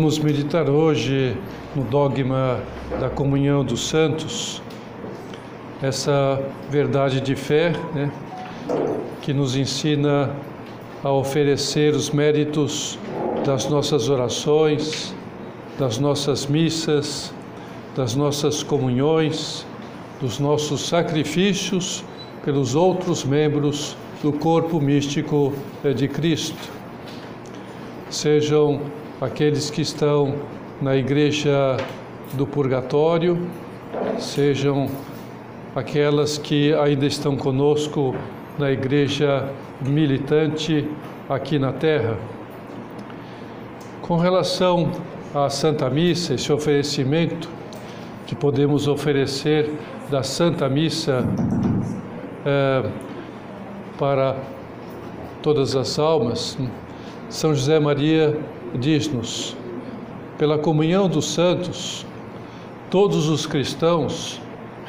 Vamos meditar hoje no dogma da comunhão dos santos, essa verdade de fé né, que nos ensina a oferecer os méritos das nossas orações, das nossas missas, das nossas comunhões, dos nossos sacrifícios pelos outros membros do corpo místico de Cristo. Sejam aqueles que estão na igreja do purgatório, sejam aquelas que ainda estão conosco na igreja militante aqui na terra. Com relação à Santa Missa, esse oferecimento que podemos oferecer da Santa Missa é, para todas as almas, São José Maria diz-nos: pela comunhão dos santos, todos os cristãos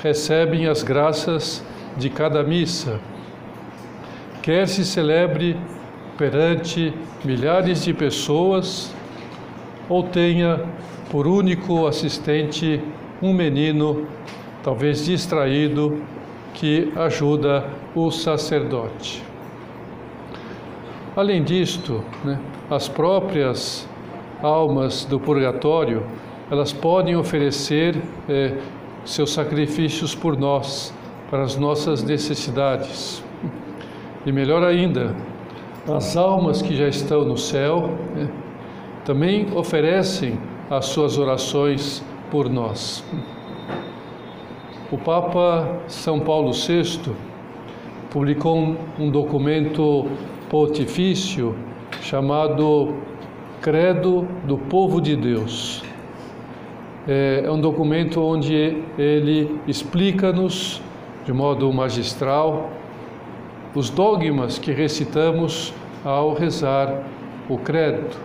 recebem as graças de cada missa, quer se celebre perante milhares de pessoas ou tenha por único assistente um menino, talvez distraído, que ajuda o sacerdote. Além disto, né, as próprias almas do purgatório, elas podem oferecer é, seus sacrifícios por nós, para as nossas necessidades. E melhor ainda, as almas que já estão no céu né, também oferecem as suas orações por nós. O Papa São Paulo VI publicou um documento pontifício chamado Credo do Povo de Deus. É, é um documento onde ele explica-nos, de modo magistral, os dogmas que recitamos ao rezar o Credo.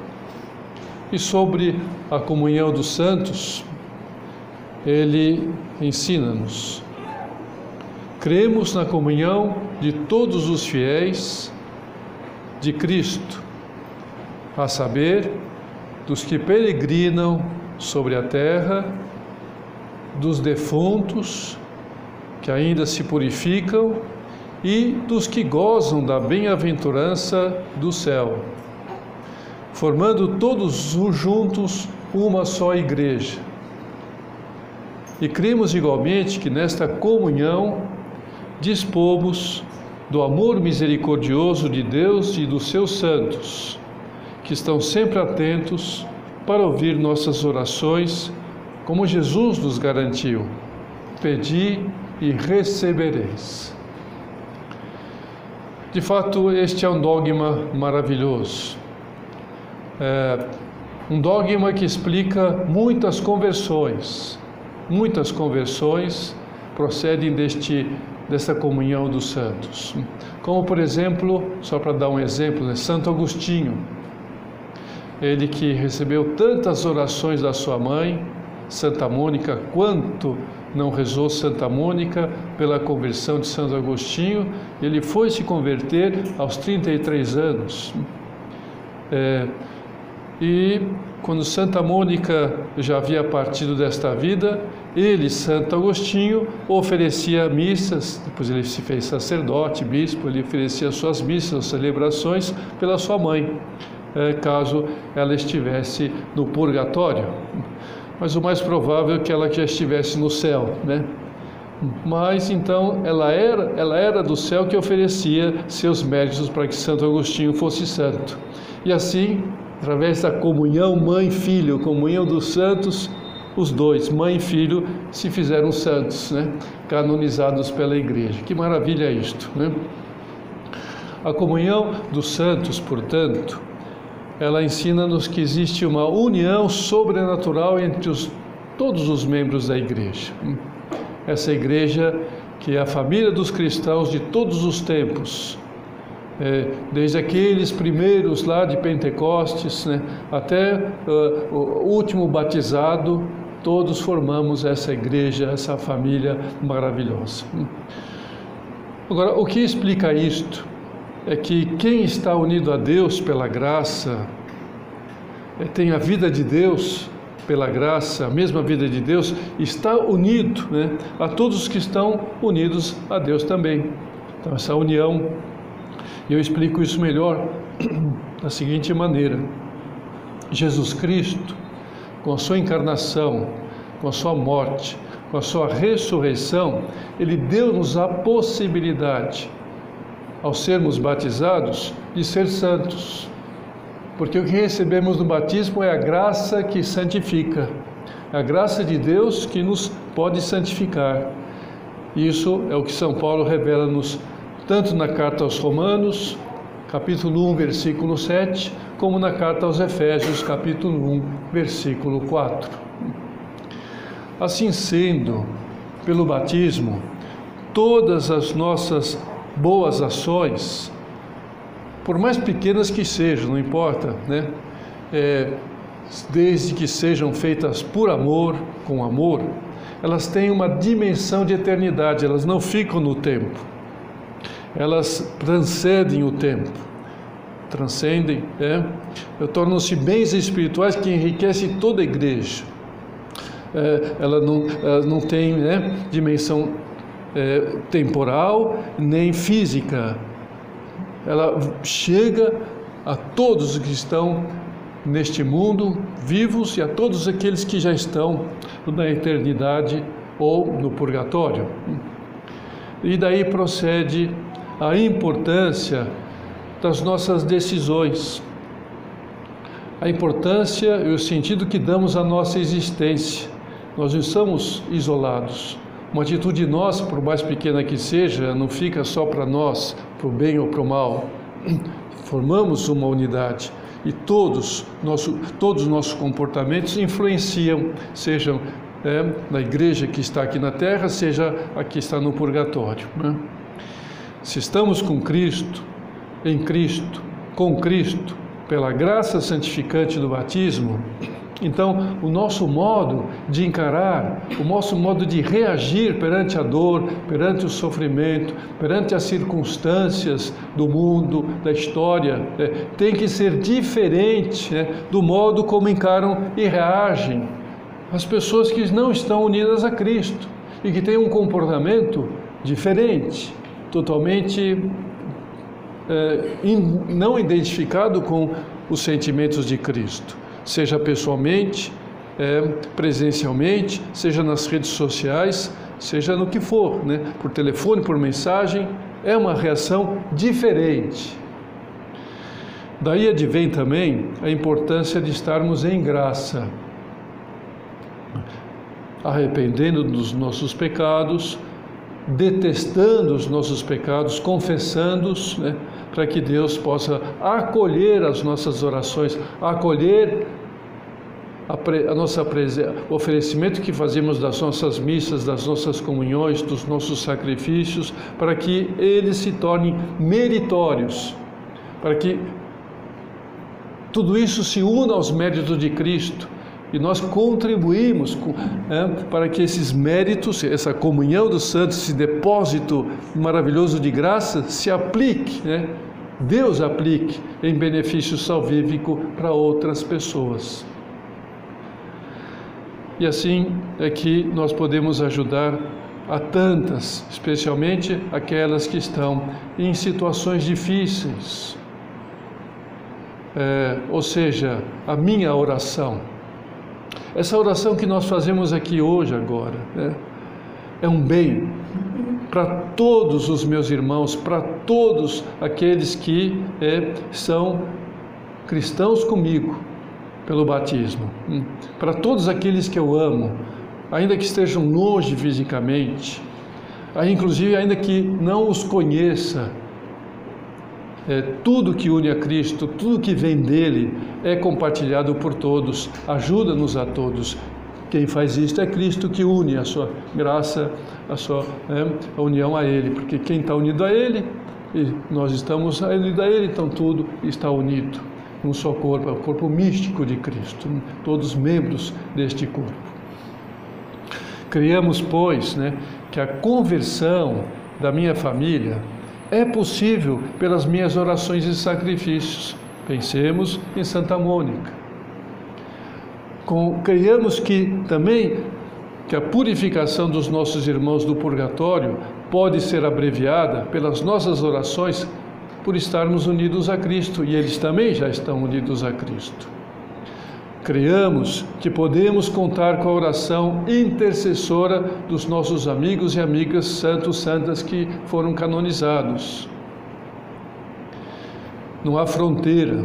E sobre a comunhão dos santos, ele ensina-nos. Cremos na comunhão de todos os fiéis de Cristo, a saber, dos que peregrinam sobre a terra, dos defuntos que ainda se purificam e dos que gozam da bem-aventurança do céu, formando todos juntos uma só igreja. E cremos igualmente que nesta comunhão dispomos do amor misericordioso de Deus e dos seus santos, que estão sempre atentos para ouvir nossas orações, como Jesus nos garantiu: Pedi e recebereis. De fato, este é um dogma maravilhoso. É um dogma que explica muitas conversões. Muitas conversões procedem deste dessa comunhão dos santos. Como, por exemplo, só para dar um exemplo, né, Santo Agostinho, ele que recebeu tantas orações da sua mãe, Santa Mônica, quanto não rezou Santa Mônica pela conversão de Santo Agostinho, ele foi se converter aos 33 anos. É, e quando Santa Mônica já havia partido desta vida, ele, Santo Agostinho, oferecia missas, depois ele se fez sacerdote, bispo, ele oferecia suas missas, celebrações pela sua mãe, caso ela estivesse no purgatório. Mas o mais provável é que ela já estivesse no céu, né? Mas então ela era, ela era do céu que oferecia seus méritos para que Santo Agostinho fosse santo. E assim através da comunhão mãe-filho, comunhão dos santos, os dois, mãe e filho, se fizeram santos, né? canonizados pela igreja. Que maravilha é isto, né? A comunhão dos santos, portanto, ela ensina-nos que existe uma união sobrenatural entre os, todos os membros da igreja. Essa igreja que é a família dos cristãos de todos os tempos, é, desde aqueles primeiros lá de Pentecostes né, até uh, o último batizado, todos formamos essa igreja, essa família maravilhosa. Agora, o que explica isto é que quem está unido a Deus pela graça é, tem a vida de Deus, pela graça, a mesma vida de Deus, está unido né, a todos os que estão unidos a Deus também. Então, essa união, eu explico isso melhor da seguinte maneira: Jesus Cristo, com a sua encarnação, com a sua morte, com a sua ressurreição, ele deu-nos a possibilidade, ao sermos batizados, de ser santos. Porque o que recebemos no batismo é a graça que santifica, a graça de Deus que nos pode santificar. Isso é o que São Paulo revela-nos tanto na carta aos Romanos, capítulo 1, versículo 7, como na carta aos Efésios, capítulo 1, versículo 4. Assim sendo, pelo batismo, todas as nossas boas ações, por mais pequenas que sejam, não importa, né? É, desde que sejam feitas por amor, com amor, elas têm uma dimensão de eternidade, elas não ficam no tempo, elas transcendem o tempo, transcendem, é? tornam-se bens espirituais que enriquecem toda a igreja. É, ela, não, ela não tem né, dimensão é, temporal nem física, ela chega a todos os que estão neste mundo vivos e a todos aqueles que já estão na eternidade ou no purgatório. E daí procede a importância das nossas decisões, a importância e o sentido que damos à nossa existência. Nós não estamos isolados. Uma atitude nossa, por mais pequena que seja, não fica só para nós, para o bem ou para o mal. Formamos uma unidade e todos, nosso, todos os nossos comportamentos influenciam, sejam é, na igreja que está aqui na terra, seja a que está no purgatório. Né? Se estamos com Cristo, em Cristo, com Cristo, pela graça santificante do batismo, então, o nosso modo de encarar, o nosso modo de reagir perante a dor, perante o sofrimento, perante as circunstâncias do mundo, da história, né, tem que ser diferente né, do modo como encaram e reagem as pessoas que não estão unidas a Cristo e que têm um comportamento diferente, totalmente é, in, não identificado com os sentimentos de Cristo seja pessoalmente, é, presencialmente, seja nas redes sociais, seja no que for, né? por telefone, por mensagem, é uma reação diferente. Daí advém também a importância de estarmos em graça, arrependendo dos nossos pecados, detestando os nossos pecados, confessando-os, né, para que Deus possa acolher as nossas orações, acolher a, nossa o oferecimento que fazemos das nossas missas, das nossas comunhões, dos nossos sacrifícios, para que eles se tornem meritórios, para que tudo isso se una aos méritos de Cristo e nós contribuímos com, é, para que esses méritos, essa comunhão dos santos, esse depósito maravilhoso de graça, se aplique, né? Deus aplique em benefício salvífico para outras pessoas. E assim é que nós podemos ajudar a tantas, especialmente aquelas que estão em situações difíceis. É, ou seja, a minha oração essa oração que nós fazemos aqui hoje, agora, né, é um bem para todos os meus irmãos, para todos aqueles que é, são cristãos comigo pelo batismo, hum, para todos aqueles que eu amo, ainda que estejam longe fisicamente, inclusive ainda que não os conheça é, tudo que une a Cristo, tudo que vem dele é compartilhado por todos, ajuda-nos a todos. Quem faz isto é Cristo que une a sua graça, a sua é, a união a Ele, porque quem está unido a Ele, e nós estamos unidos a Ele, então tudo está unido num só corpo, é o corpo místico de Cristo, todos membros deste corpo. Criamos, pois, né, que a conversão da minha família é possível pelas minhas orações e sacrifícios. Pensemos em Santa Mônica. Creiamos que também que a purificação dos nossos irmãos do purgatório pode ser abreviada pelas nossas orações por estarmos unidos a Cristo e eles também já estão unidos a Cristo. Creamos que podemos contar com a oração intercessora dos nossos amigos e amigas santos santas que foram canonizados. Não há fronteira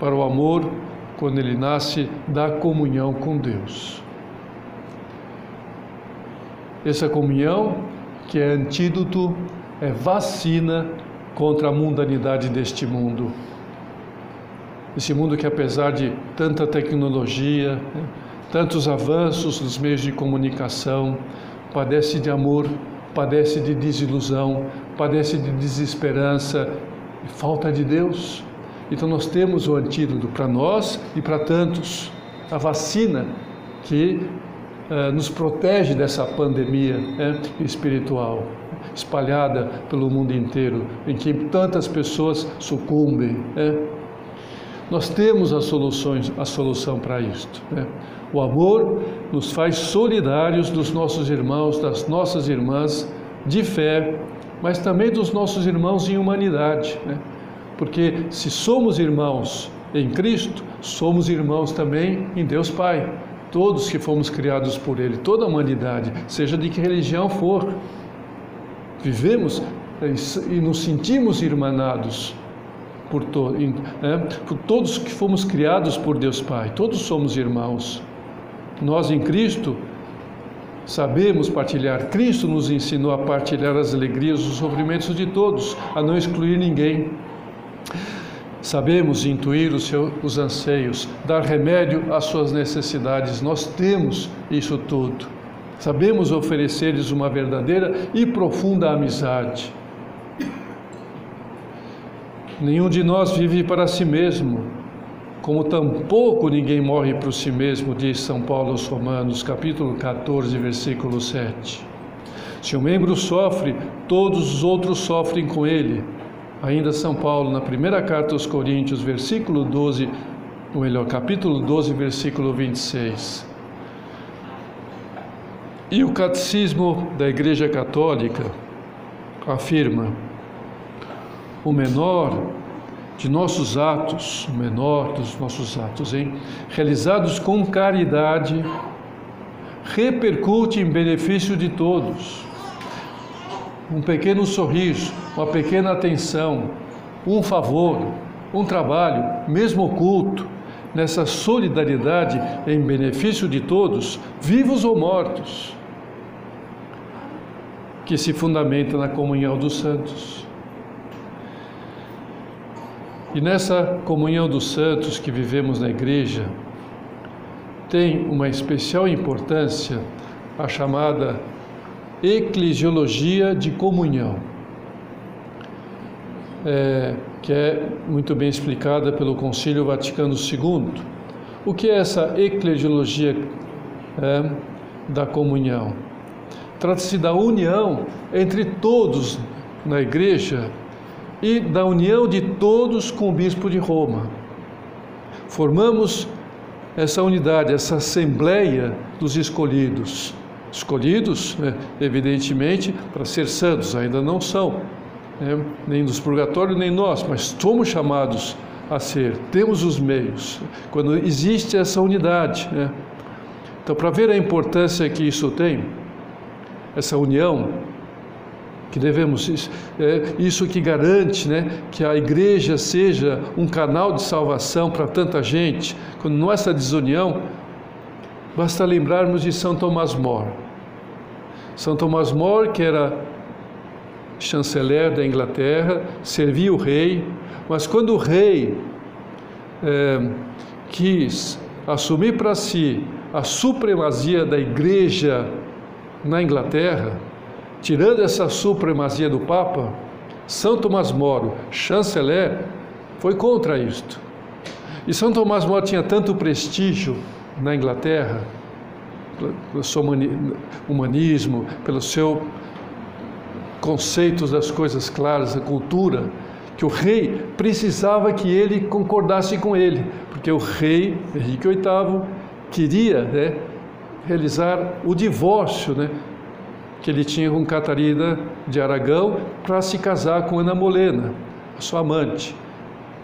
para o amor quando ele nasce da comunhão com Deus. Essa comunhão, que é antídoto, é vacina contra a mundanidade deste mundo. Esse mundo que, apesar de tanta tecnologia, né, tantos avanços nos meios de comunicação, padece de amor, padece de desilusão, padece de desesperança e falta de Deus. Então, nós temos o antídoto para nós e para tantos, a vacina que uh, nos protege dessa pandemia né, espiritual espalhada pelo mundo inteiro, em que tantas pessoas sucumbem. Né? Nós temos as soluções, a solução para isto. Né? O amor nos faz solidários dos nossos irmãos, das nossas irmãs de fé, mas também dos nossos irmãos em humanidade. Né? Porque se somos irmãos em Cristo, somos irmãos também em Deus Pai. Todos que fomos criados por Ele, toda a humanidade, seja de que religião for. Vivemos e nos sentimos irmanados por, to, é, por todos que fomos criados por Deus Pai, todos somos irmãos. Nós em Cristo sabemos partilhar. Cristo nos ensinou a partilhar as alegrias, os sofrimentos de todos, a não excluir ninguém. Sabemos intuir os, seus, os anseios, dar remédio às suas necessidades. Nós temos isso tudo. Sabemos oferecer-lhes uma verdadeira e profunda amizade. Nenhum de nós vive para si mesmo, como tampouco ninguém morre para si mesmo, diz São Paulo aos Romanos, capítulo 14, versículo 7. Se um membro sofre, todos os outros sofrem com ele. Ainda São Paulo, na primeira carta aos Coríntios, versículo 12, ou melhor, capítulo 12, versículo 26. E o Catecismo da Igreja Católica afirma: o menor de nossos atos, o menor dos nossos atos, hein? realizados com caridade, repercute em benefício de todos. Um pequeno sorriso, uma pequena atenção, um favor, um trabalho, mesmo oculto, nessa solidariedade em benefício de todos, vivos ou mortos, que se fundamenta na comunhão dos santos. E nessa comunhão dos santos que vivemos na igreja, tem uma especial importância a chamada eclesiologia de comunhão, é, que é muito bem explicada pelo Concílio Vaticano II. O que é essa eclesiologia é, da comunhão? Trata-se da união entre todos na igreja e da união de todos com o bispo de Roma. Formamos essa unidade, essa assembleia dos escolhidos. Escolhidos, né, evidentemente, para ser santos, ainda não são, né, nem dos purgatórios, nem nós, mas somos chamados a ser, temos os meios, quando existe essa unidade. Né. Então, para ver a importância que isso tem, essa união, que devemos é, isso que garante, né, que a igreja seja um canal de salvação para tanta gente. Quando não essa desunião, basta lembrarmos de São Tomás More. São Tomás More, que era chanceler da Inglaterra, servia o rei, mas quando o rei é, quis assumir para si a supremacia da igreja na Inglaterra, Tirando essa supremacia do Papa, São Tomás Moro, chanceler, foi contra isto. E São Tomás Moro tinha tanto prestígio na Inglaterra, pelo seu humanismo, pelo seu conceitos das coisas claras, da cultura, que o rei precisava que ele concordasse com ele, porque o rei Henrique VIII queria né, realizar o divórcio né, que ele tinha com Catarina de Aragão para se casar com Ana Molena, sua amante.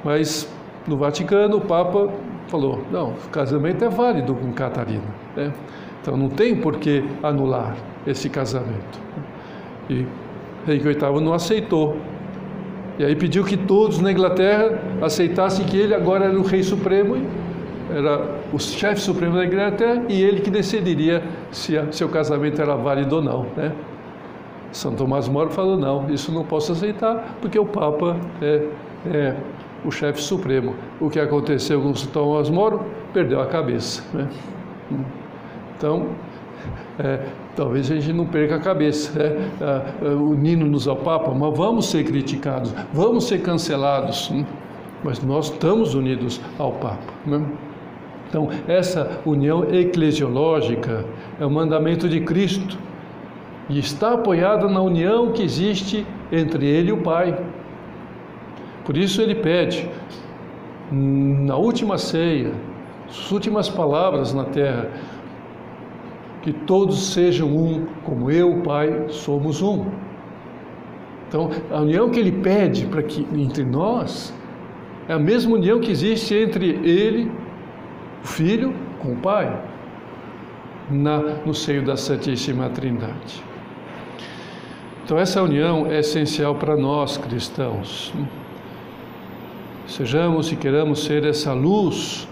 Mas no Vaticano o Papa falou: não, o casamento é válido com Catarina. Né? Então não tem por que anular esse casamento. E Henrique VIII não aceitou. E aí pediu que todos na Inglaterra aceitassem que ele agora era o rei supremo, era o chefe supremo da Inglaterra e ele que decidiria se seu casamento era válido ou não. Né? São Tomás Moro falou: não, isso não posso aceitar, porque o Papa é, é o chefe supremo. O que aconteceu com São Tomás Moro? Perdeu a cabeça. Né? Então, é, talvez a gente não perca a cabeça, né? Unindo-nos ao Papa, mas vamos ser criticados, vamos ser cancelados, né? mas nós estamos unidos ao Papa. Né? Então, essa união eclesiológica é o mandamento de Cristo e está apoiada na união que existe entre Ele e o Pai. Por isso ele pede, na última ceia, as últimas palavras na terra, que todos sejam um, como eu, Pai, somos um. Então, a união que ele pede para que entre nós é a mesma união que existe entre ele, o Filho, com o Pai, na, no seio da Santíssima Trindade. Então, essa união é essencial para nós cristãos. Sejamos e queramos ser essa luz,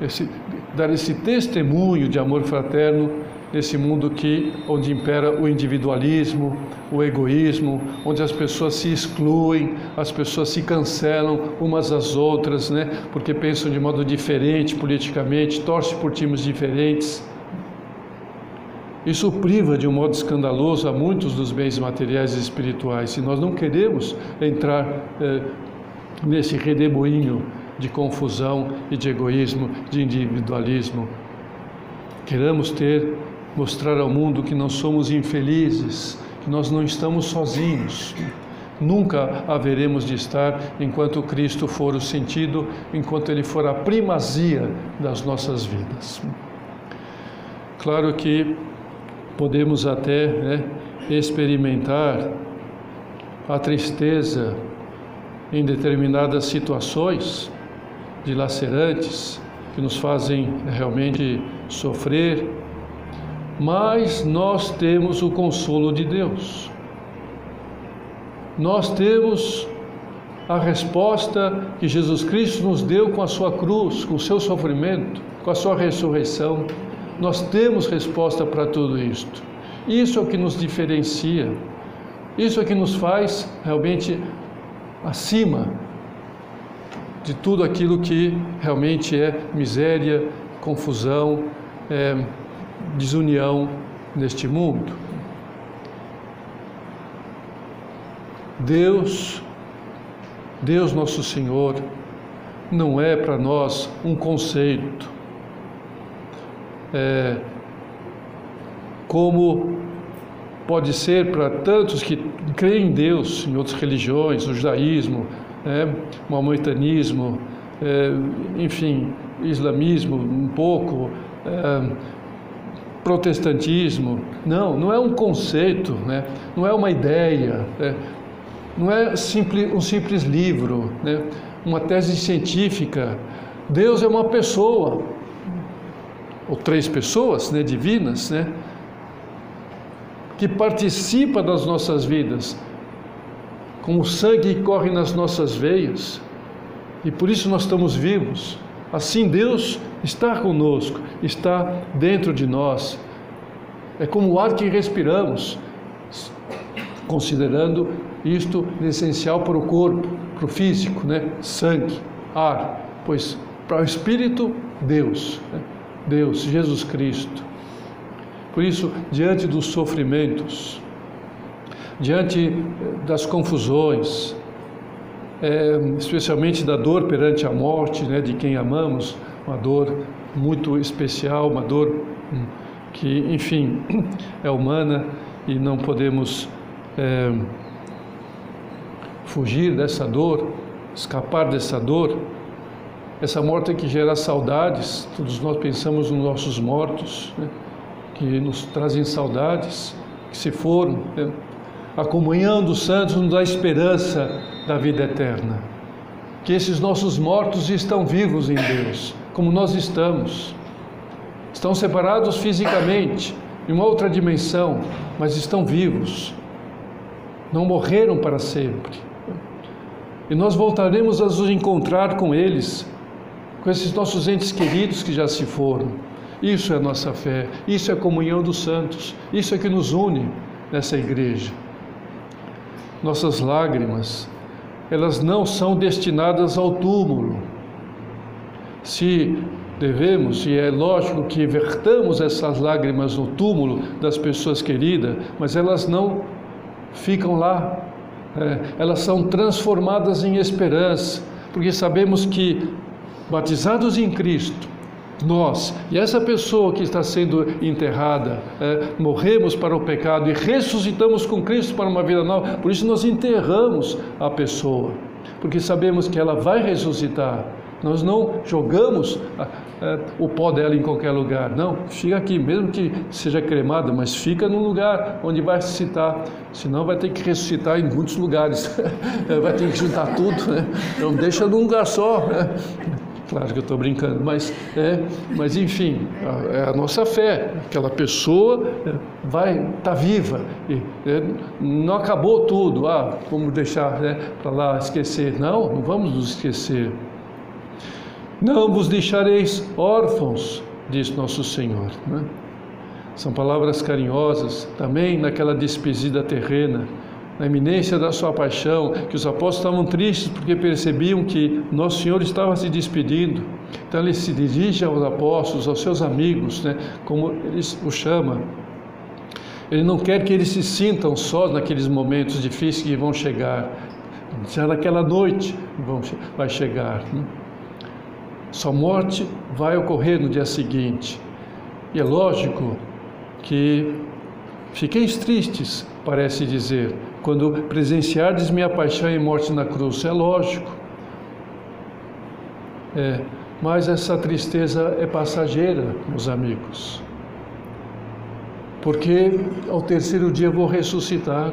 esse, dar esse testemunho de amor fraterno nesse mundo que onde impera o individualismo, o egoísmo, onde as pessoas se excluem, as pessoas se cancelam umas às outras, né? Porque pensam de modo diferente politicamente, torcem por times diferentes. Isso priva de um modo escandaloso a muitos dos bens materiais e espirituais. E nós não queremos entrar eh, nesse redemoinho de confusão e de egoísmo, de individualismo. Queremos ter mostrar ao mundo que não somos infelizes, que nós não estamos sozinhos. Nunca haveremos de estar enquanto Cristo for o sentido, enquanto Ele for a primazia das nossas vidas. Claro que podemos até né, experimentar a tristeza em determinadas situações dilacerantes que nos fazem realmente sofrer, mas nós temos o consolo de Deus. Nós temos a resposta que Jesus Cristo nos deu com a sua cruz, com o seu sofrimento, com a sua ressurreição. Nós temos resposta para tudo isto. Isso é o que nos diferencia. Isso é o que nos faz realmente acima de tudo aquilo que realmente é miséria, confusão, é, desunião neste mundo. Deus, Deus nosso Senhor, não é para nós um conceito, é, como pode ser para tantos que creem em Deus, em outras religiões, o judaísmo, é, o maometanismo, é, enfim, islamismo um pouco, é, protestantismo. Não, não é um conceito, né? não é uma ideia, né? não é simples, um simples livro, né? uma tese científica. Deus é uma pessoa, ou três pessoas né, divinas, né? que participa das nossas vidas, com o sangue que corre nas nossas veias, e por isso nós estamos vivos. Assim Deus está conosco, está dentro de nós. É como o ar que respiramos, considerando isto essencial para o corpo, para o físico, né? Sangue, ar, pois para o espírito, Deus, né? Deus, Jesus Cristo. Por isso, diante dos sofrimentos, diante das confusões, é, especialmente da dor perante a morte né, de quem amamos, uma dor muito especial, uma dor hum, que, enfim, é humana e não podemos é, fugir dessa dor, escapar dessa dor. essa morte que gera saudades, todos nós pensamos nos nossos mortos, né? que nos trazem saudades, que se foram. Né? A comunhão dos santos nos dá esperança da vida eterna. Que esses nossos mortos estão vivos em Deus, como nós estamos. Estão separados fisicamente, em uma outra dimensão, mas estão vivos. Não morreram para sempre. E nós voltaremos a nos encontrar com eles, com esses nossos entes queridos que já se foram. Isso é nossa fé, isso é a comunhão dos santos, isso é que nos une nessa igreja. Nossas lágrimas, elas não são destinadas ao túmulo. Se devemos, e é lógico que vertamos essas lágrimas no túmulo das pessoas queridas, mas elas não ficam lá. É, elas são transformadas em esperança, porque sabemos que batizados em Cristo, nós e essa pessoa que está sendo enterrada, é, morremos para o pecado e ressuscitamos com Cristo para uma vida nova. Por isso nós enterramos a pessoa, porque sabemos que ela vai ressuscitar. Nós não jogamos a, o pó dela em qualquer lugar, não. Fica aqui, mesmo que seja cremada, mas fica num lugar onde vai ressuscitar. Senão vai ter que ressuscitar em muitos lugares. vai ter que juntar tudo, né? Não deixa num lugar só. Né? Claro que eu estou brincando, mas, é, mas enfim, é a nossa fé. Aquela pessoa é, vai estar tá viva, e, é, não acabou tudo. Ah, vamos deixar né, para lá esquecer. Não, não vamos nos esquecer. Não vos deixareis órfãos, diz nosso Senhor. Né? São palavras carinhosas, também naquela despedida terrena, na iminência da sua paixão, que os apóstolos estavam tristes porque percebiam que Nosso Senhor estava se despedindo. Então ele se dirige aos apóstolos, aos seus amigos, né, como ele o chama. Ele não quer que eles se sintam sós naqueles momentos difíceis que vão chegar. Já naquela noite vão, vai chegar. Né? Sua morte vai ocorrer no dia seguinte. E é lógico que fiqueis tristes, parece dizer, quando presenciardes minha paixão e morte na cruz. É lógico. É, mas essa tristeza é passageira, meus amigos. Porque ao terceiro dia vou ressuscitar.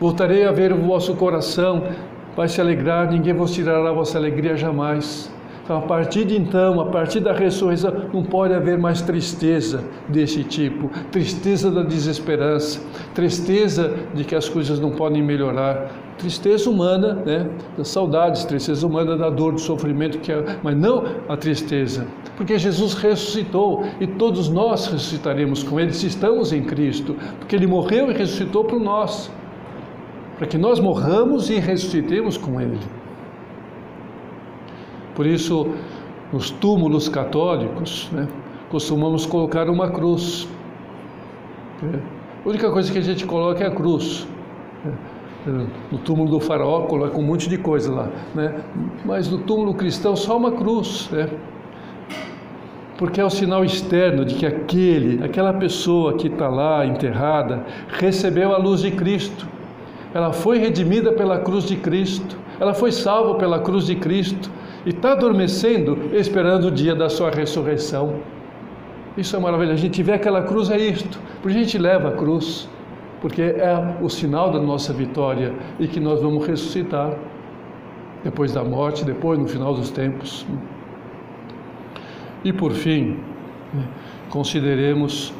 Voltarei a ver o vosso coração, vai se alegrar, ninguém vos tirará a vossa alegria jamais. Então, a partir de então, a partir da ressurreição, não pode haver mais tristeza desse tipo. Tristeza da desesperança, tristeza de que as coisas não podem melhorar, tristeza humana, né? Das saudades, tristeza humana da dor, do sofrimento, que é, mas não a tristeza, porque Jesus ressuscitou e todos nós ressuscitaremos com Ele se estamos em Cristo, porque Ele morreu e ressuscitou por nós, para que nós morramos e ressuscitemos com Ele. Por isso, nos túmulos católicos, né, costumamos colocar uma cruz. É. A única coisa que a gente coloca é a cruz. É. No túmulo do faraó coloca um monte de coisa lá, né? mas no túmulo cristão só uma cruz. Né? Porque é o sinal externo de que aquele, aquela pessoa que está lá enterrada, recebeu a luz de Cristo. Ela foi redimida pela cruz de Cristo. Ela foi salva pela cruz de Cristo e está adormecendo esperando o dia da sua ressurreição. Isso é maravilha. A gente vê aquela cruz, é isto. Por a gente leva a cruz, porque é o sinal da nossa vitória e que nós vamos ressuscitar depois da morte, depois no final dos tempos. E por fim, consideremos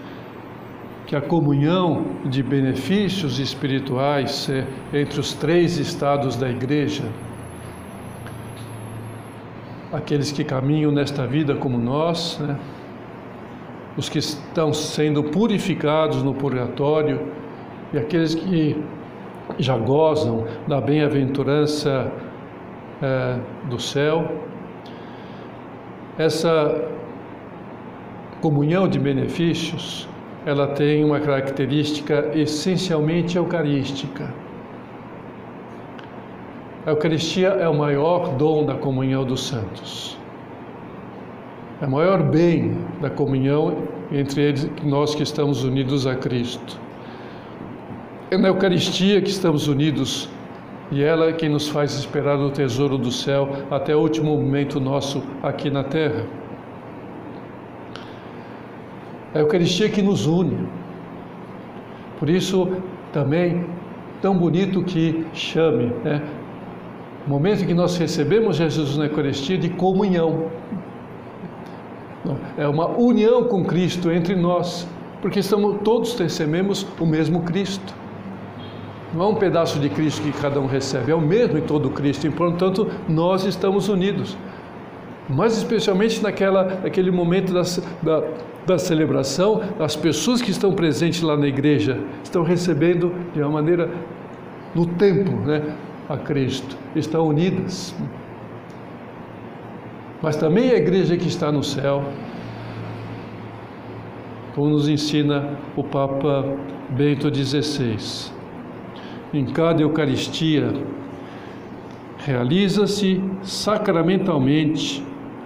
que a comunhão de benefícios espirituais é, entre os três estados da igreja aqueles que caminham nesta vida como nós, né? os que estão sendo purificados no purgatório e aqueles que já gozam da bem-aventurança é, do céu. Essa comunhão de benefícios, ela tem uma característica essencialmente eucarística. A Eucaristia é o maior dom da comunhão dos santos. É o maior bem da comunhão entre eles, nós que estamos unidos a Cristo. É na Eucaristia que estamos unidos E ela é quem nos faz esperar o tesouro do céu até o último momento nosso aqui na terra. É a Eucaristia que nos une. Por isso, também, tão bonito que chame, né? O momento em que nós recebemos Jesus na Eucaristia de comunhão. É uma união com Cristo entre nós, porque estamos, todos recebemos o mesmo Cristo. Não é um pedaço de Cristo que cada um recebe, é o mesmo em todo Cristo, e portanto nós estamos unidos. Mas especialmente naquela, naquele momento da, da, da celebração, as pessoas que estão presentes lá na igreja estão recebendo de uma maneira no tempo, né, a Cristo, estão unidas. Mas também a igreja que está no céu, como nos ensina o Papa Bento XVI em cada Eucaristia, realiza-se sacramentalmente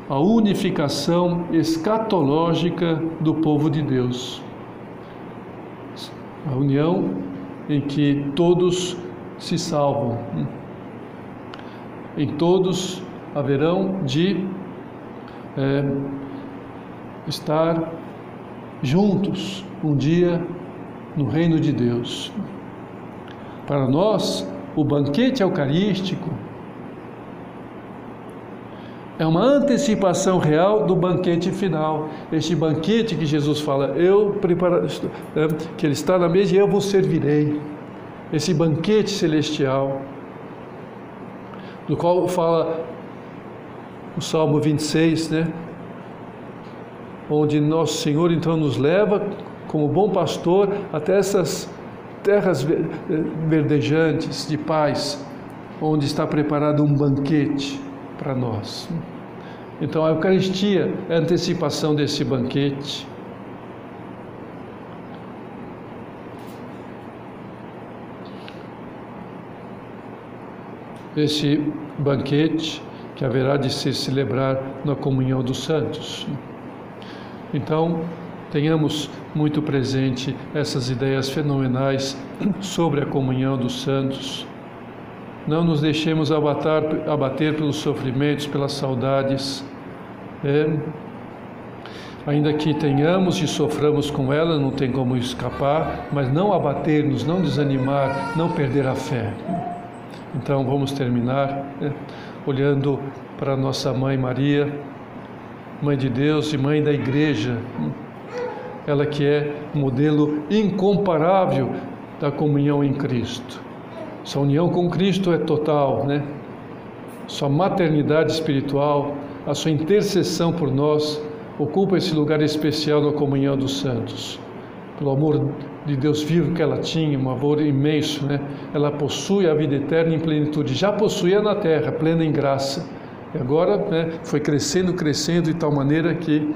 a unificação escatológica do povo de Deus. A união em que todos se salvam. Em todos haverão de é, estar juntos um dia no reino de Deus. Para nós, o banquete eucarístico é uma antecipação real do banquete final. Este banquete que Jesus fala, eu preparo, é, que ele está na mesa e eu vos servirei. Esse banquete celestial, do qual fala o Salmo 26, né? Onde nosso Senhor então nos leva como bom pastor até essas terras verdejantes de paz, onde está preparado um banquete para nós. Então a Eucaristia é a antecipação desse banquete. Esse banquete que haverá de se celebrar na comunhão dos santos. Então, tenhamos muito presente essas ideias fenomenais sobre a comunhão dos santos. Não nos deixemos abater, pelos sofrimentos, pelas saudades. É, ainda que tenhamos e soframos com ela, não tem como escapar, mas não abater-nos, não desanimar, não perder a fé. Então vamos terminar é, olhando para nossa mãe Maria, mãe de Deus e mãe da igreja ela que é modelo incomparável da comunhão em Cristo. Sua união com Cristo é total, né? Sua maternidade espiritual, a sua intercessão por nós ocupa esse lugar especial na comunhão dos santos. Pelo amor de Deus vivo que ela tinha, um amor imenso, né? Ela possui a vida eterna em plenitude, já possuía na terra, plena em graça. E agora né, foi crescendo, crescendo de tal maneira que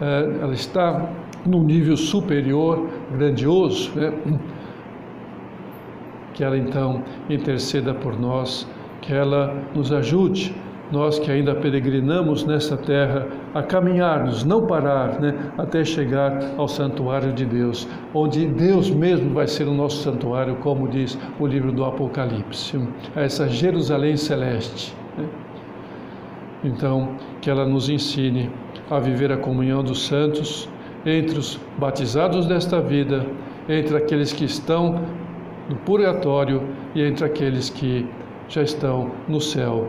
eh, ela está num nível superior, grandioso, né? que ela então interceda por nós, que ela nos ajude, nós que ainda peregrinamos nessa terra, a caminharmos, não parar, né? até chegar ao santuário de Deus, onde Deus mesmo vai ser o nosso santuário, como diz o livro do Apocalipse, a essa Jerusalém celeste. Né? Então, que ela nos ensine a viver a comunhão dos santos entre os batizados desta vida, entre aqueles que estão no purgatório e entre aqueles que já estão no céu,